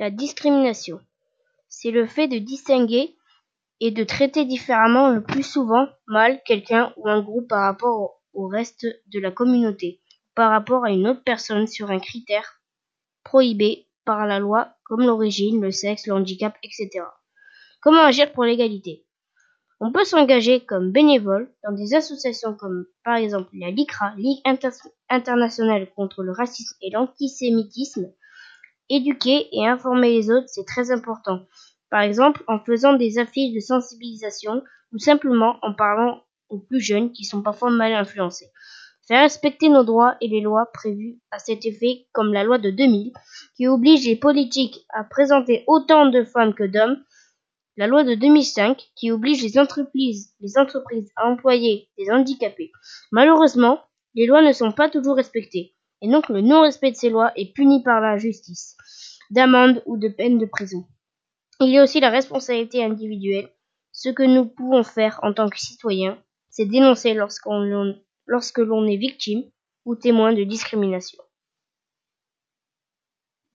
La discrimination, c'est le fait de distinguer et de traiter différemment le plus souvent mal quelqu'un ou un groupe par rapport au reste de la communauté, par rapport à une autre personne sur un critère prohibé par la loi comme l'origine, le sexe, le handicap, etc. Comment agir pour l'égalité? On peut s'engager comme bénévole dans des associations comme par exemple la LICRA, Ligue internationale contre le racisme et l'antisémitisme, Éduquer et informer les autres, c'est très important. Par exemple, en faisant des affiches de sensibilisation ou simplement en parlant aux plus jeunes qui sont parfois mal influencés. Faire respecter nos droits et les lois prévues à cet effet, comme la loi de 2000, qui oblige les politiques à présenter autant de femmes que d'hommes, la loi de 2005, qui oblige les entreprises, les entreprises à employer des handicapés. Malheureusement, les lois ne sont pas toujours respectées, et donc le non-respect de ces lois est puni par la justice d'amende ou de peine de prison. Il y a aussi la responsabilité individuelle. Ce que nous pouvons faire en tant que citoyens, c'est dénoncer lorsque l'on est victime ou témoin de discrimination.